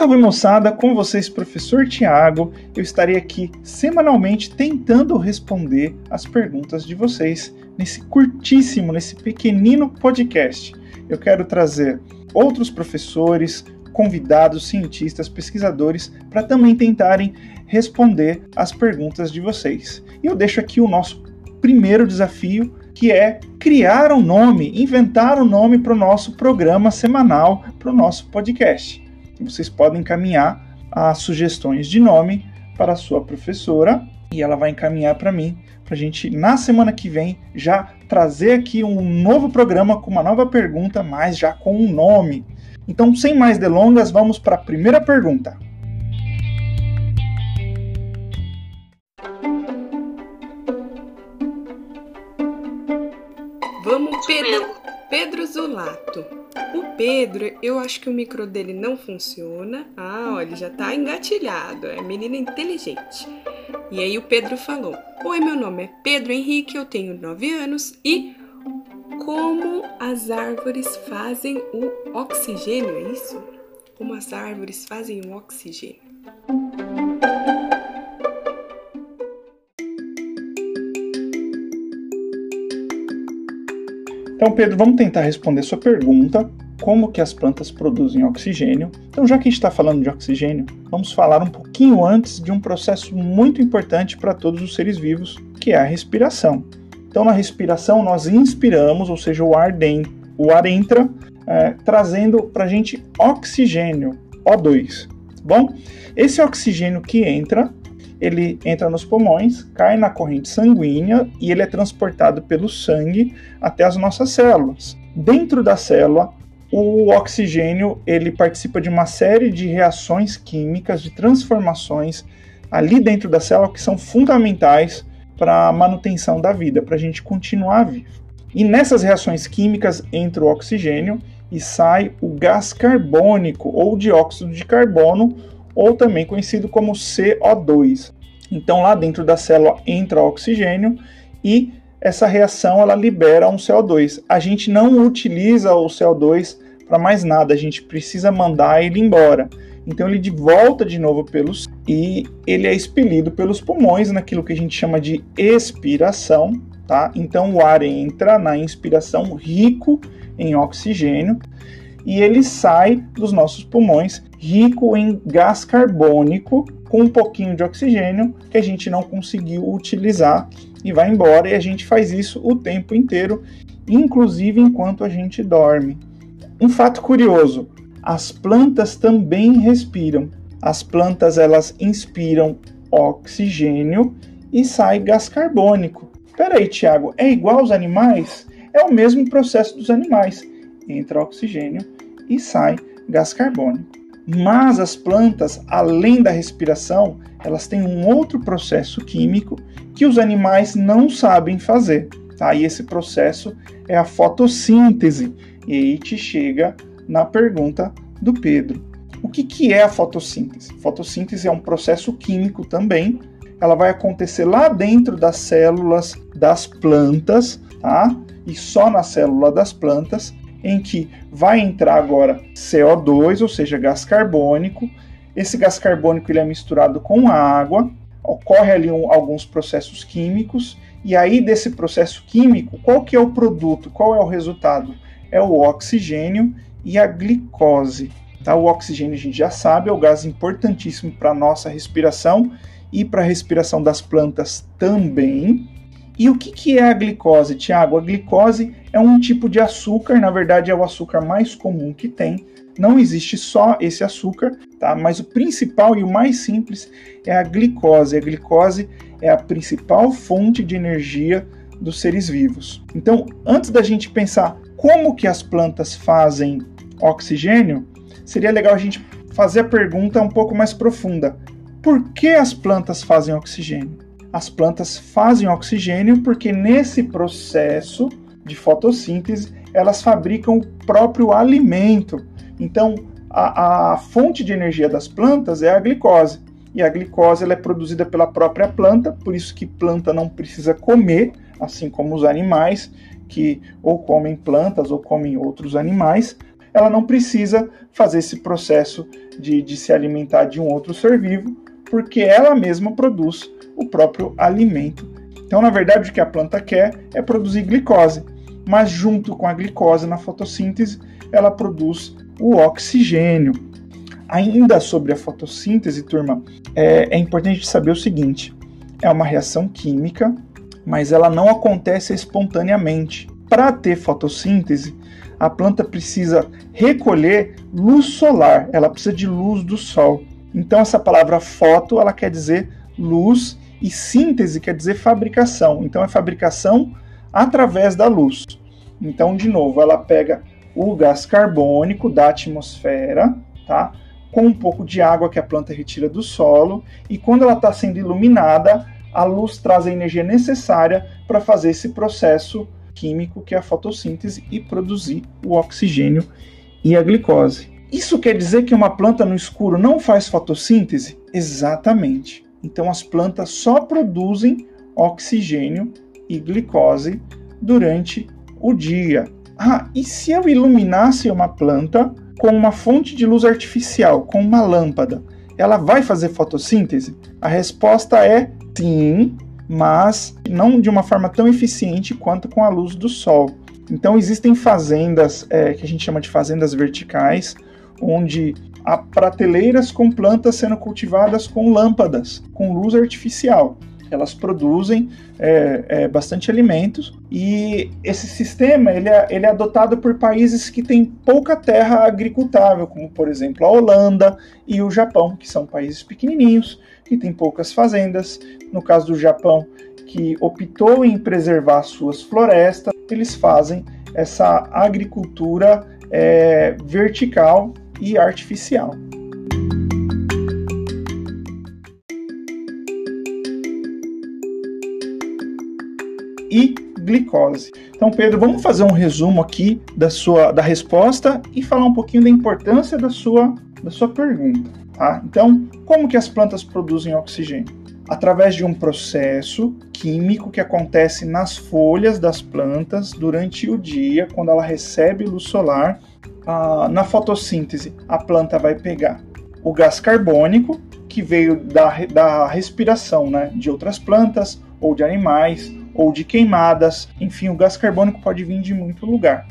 Salve moçada, com vocês, professor Tiago. Eu estarei aqui semanalmente tentando responder as perguntas de vocês nesse curtíssimo, nesse pequenino podcast. Eu quero trazer outros professores, convidados, cientistas, pesquisadores para também tentarem responder as perguntas de vocês. E eu deixo aqui o nosso primeiro desafio, que é criar um nome, inventar um nome para o nosso programa semanal, para o nosso podcast. Vocês podem encaminhar as sugestões de nome para a sua professora e ela vai encaminhar para mim, para a gente, na semana que vem, já trazer aqui um novo programa com uma nova pergunta, mas já com um nome. Então, sem mais delongas, vamos para a primeira pergunta. Vamos, Pedro, Pedro Zulato. O Pedro, eu acho que o micro dele não funciona. Ah, olha, já tá engatilhado. É menina inteligente. E aí o Pedro falou: Oi, meu nome é Pedro Henrique, eu tenho 9 anos e como as árvores fazem o oxigênio, é isso? Como as árvores fazem o oxigênio. Então, Pedro, vamos tentar responder sua pergunta, como que as plantas produzem oxigênio. Então, já que a gente está falando de oxigênio, vamos falar um pouquinho antes de um processo muito importante para todos os seres vivos, que é a respiração. Então, na respiração, nós inspiramos, ou seja, o ar, dentro, o ar entra, é, trazendo para a gente oxigênio, O2. Tá bom, esse oxigênio que entra, ele entra nos pulmões, cai na corrente sanguínea e ele é transportado pelo sangue até as nossas células. Dentro da célula, o oxigênio ele participa de uma série de reações químicas, de transformações ali dentro da célula que são fundamentais para a manutenção da vida, para a gente continuar vivo. E nessas reações químicas entra o oxigênio e sai o gás carbônico ou dióxido de carbono, ou também conhecido como CO2. Então lá dentro da célula entra oxigênio e essa reação ela libera um CO2. A gente não utiliza o CO2 para mais nada, a gente precisa mandar ele embora. Então ele de volta de novo pelos e ele é expelido pelos pulmões naquilo que a gente chama de expiração, tá? Então o ar entra na inspiração rico em oxigênio e ele sai dos nossos pulmões rico em gás carbônico com um pouquinho de oxigênio que a gente não conseguiu utilizar e vai embora e a gente faz isso o tempo inteiro, inclusive enquanto a gente dorme. Um fato curioso, as plantas também respiram. As plantas elas inspiram oxigênio e sai gás carbônico. Peraí, Tiago, é igual aos animais? É o mesmo processo dos animais. Entra oxigênio e sai gás carbônico. Mas as plantas, além da respiração, elas têm um outro processo químico que os animais não sabem fazer. Tá? E esse processo é a fotossíntese. E aí te chega na pergunta do Pedro. O que, que é a fotossíntese? Fotossíntese é um processo químico também. Ela vai acontecer lá dentro das células das plantas, tá? E só na célula das plantas, em que vai entrar agora CO2, ou seja, gás carbônico. Esse gás carbônico ele é misturado com água, ocorre ali um, alguns processos químicos, e aí desse processo químico, qual que é o produto, qual é o resultado? É o oxigênio e a glicose. Tá? O oxigênio a gente já sabe, é o gás importantíssimo para a nossa respiração e para a respiração das plantas também. E o que, que é a glicose, Tiago? A glicose é um tipo de açúcar, na verdade é o açúcar mais comum que tem. Não existe só esse açúcar, tá? Mas o principal e o mais simples é a glicose. A glicose é a principal fonte de energia dos seres vivos. Então, antes da gente pensar como que as plantas fazem oxigênio, seria legal a gente fazer a pergunta um pouco mais profunda. Por que as plantas fazem oxigênio? As plantas fazem oxigênio porque nesse processo de fotossíntese elas fabricam o próprio alimento. Então, a, a fonte de energia das plantas é a glicose. E a glicose ela é produzida pela própria planta, por isso que planta não precisa comer, assim como os animais que ou comem plantas ou comem outros animais, ela não precisa fazer esse processo de, de se alimentar de um outro ser vivo, porque ela mesma produz o próprio alimento. Então, na verdade, o que a planta quer é produzir glicose, mas junto com a glicose na fotossíntese, ela produz o oxigênio. Ainda sobre a fotossíntese, turma, é, é importante saber o seguinte: é uma reação química, mas ela não acontece espontaneamente. Para ter fotossíntese, a planta precisa recolher luz solar, ela precisa de luz do sol. Então essa palavra foto, ela quer dizer luz e síntese quer dizer fabricação. Então é fabricação através da luz. Então, de novo, ela pega o gás carbônico da atmosfera, tá? Com um pouco de água que a planta retira do solo, e quando ela está sendo iluminada, a luz traz a energia necessária para fazer esse processo químico que é a fotossíntese e produzir o oxigênio e a glicose. Isso quer dizer que uma planta no escuro não faz fotossíntese? Exatamente. Então as plantas só produzem oxigênio e glicose durante o dia. Ah, e se eu iluminasse uma planta com uma fonte de luz artificial, com uma lâmpada, ela vai fazer fotossíntese? A resposta é sim, mas não de uma forma tão eficiente quanto com a luz do sol. Então existem fazendas é, que a gente chama de fazendas verticais, onde há prateleiras com plantas sendo cultivadas com lâmpadas, com luz artificial elas produzem é, é, bastante alimentos e esse sistema ele é, ele é adotado por países que têm pouca terra agricultável, como por exemplo a Holanda e o Japão, que são países pequenininhos que têm poucas fazendas. No caso do Japão, que optou em preservar suas florestas, eles fazem essa agricultura é, vertical e artificial. e glicose. Então, Pedro, vamos fazer um resumo aqui da sua da resposta e falar um pouquinho da importância da sua da sua pergunta, tá? Então, como que as plantas produzem oxigênio? Através de um processo químico que acontece nas folhas das plantas durante o dia, quando ela recebe luz solar. Ah, na fotossíntese, a planta vai pegar o gás carbônico, que veio da, da respiração né, de outras plantas ou de animais, ou de queimadas, enfim, o gás carbônico pode vir de muito lugar,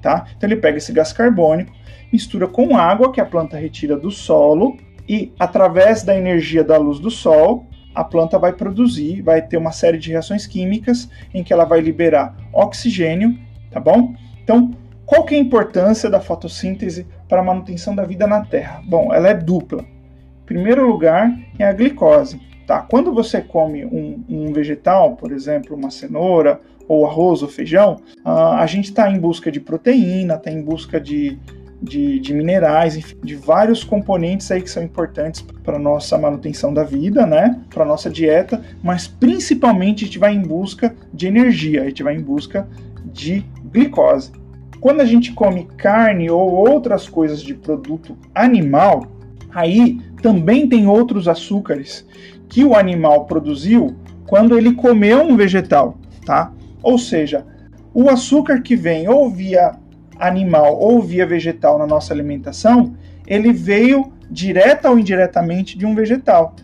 tá? Então ele pega esse gás carbônico, mistura com água que a planta retira do solo e através da energia da luz do sol, a planta vai produzir, vai ter uma série de reações químicas em que ela vai liberar oxigênio, tá bom? Então, qual que é a importância da fotossíntese para a manutenção da vida na Terra? Bom, ela é dupla. Em primeiro lugar, é a glicose. Tá? Quando você come um, um vegetal, por exemplo, uma cenoura, ou arroz ou feijão, uh, a gente está em busca de proteína, está em busca de, de, de, minerais, enfim, de vários componentes aí que são importantes para nossa manutenção da vida, né? Para nossa dieta, mas principalmente a gente vai em busca de energia, a gente vai em busca de glicose. Quando a gente come carne ou outras coisas de produto animal, aí também tem outros açúcares que o animal produziu quando ele comeu um vegetal, tá? Ou seja, o açúcar que vem ou via animal ou via vegetal na nossa alimentação, ele veio direta ou indiretamente de um vegetal.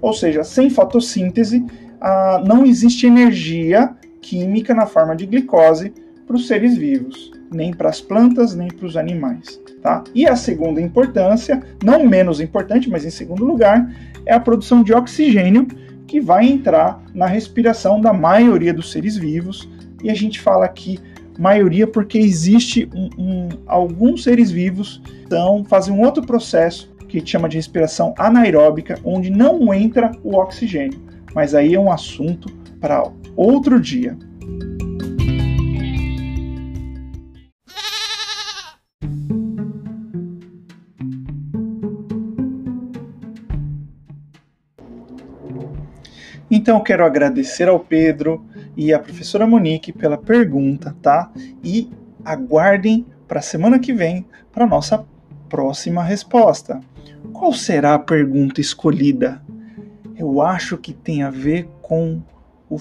Ou seja, sem fotossíntese, ah, não existe energia química na forma de glicose para os seres vivos, nem para as plantas, nem para os animais. Tá? E a segunda importância, não menos importante, mas em segundo lugar, é a produção de oxigênio que vai entrar na respiração da maioria dos seres vivos. E a gente fala aqui maioria porque existe um, um, alguns seres vivos então fazem um outro processo que chama de respiração anaeróbica, onde não entra o oxigênio. Mas aí é um assunto para outro dia. Então eu quero agradecer ao Pedro e à professora Monique pela pergunta, tá? E aguardem para a semana que vem para nossa próxima resposta. Qual será a pergunta escolhida? Eu acho que tem a ver com o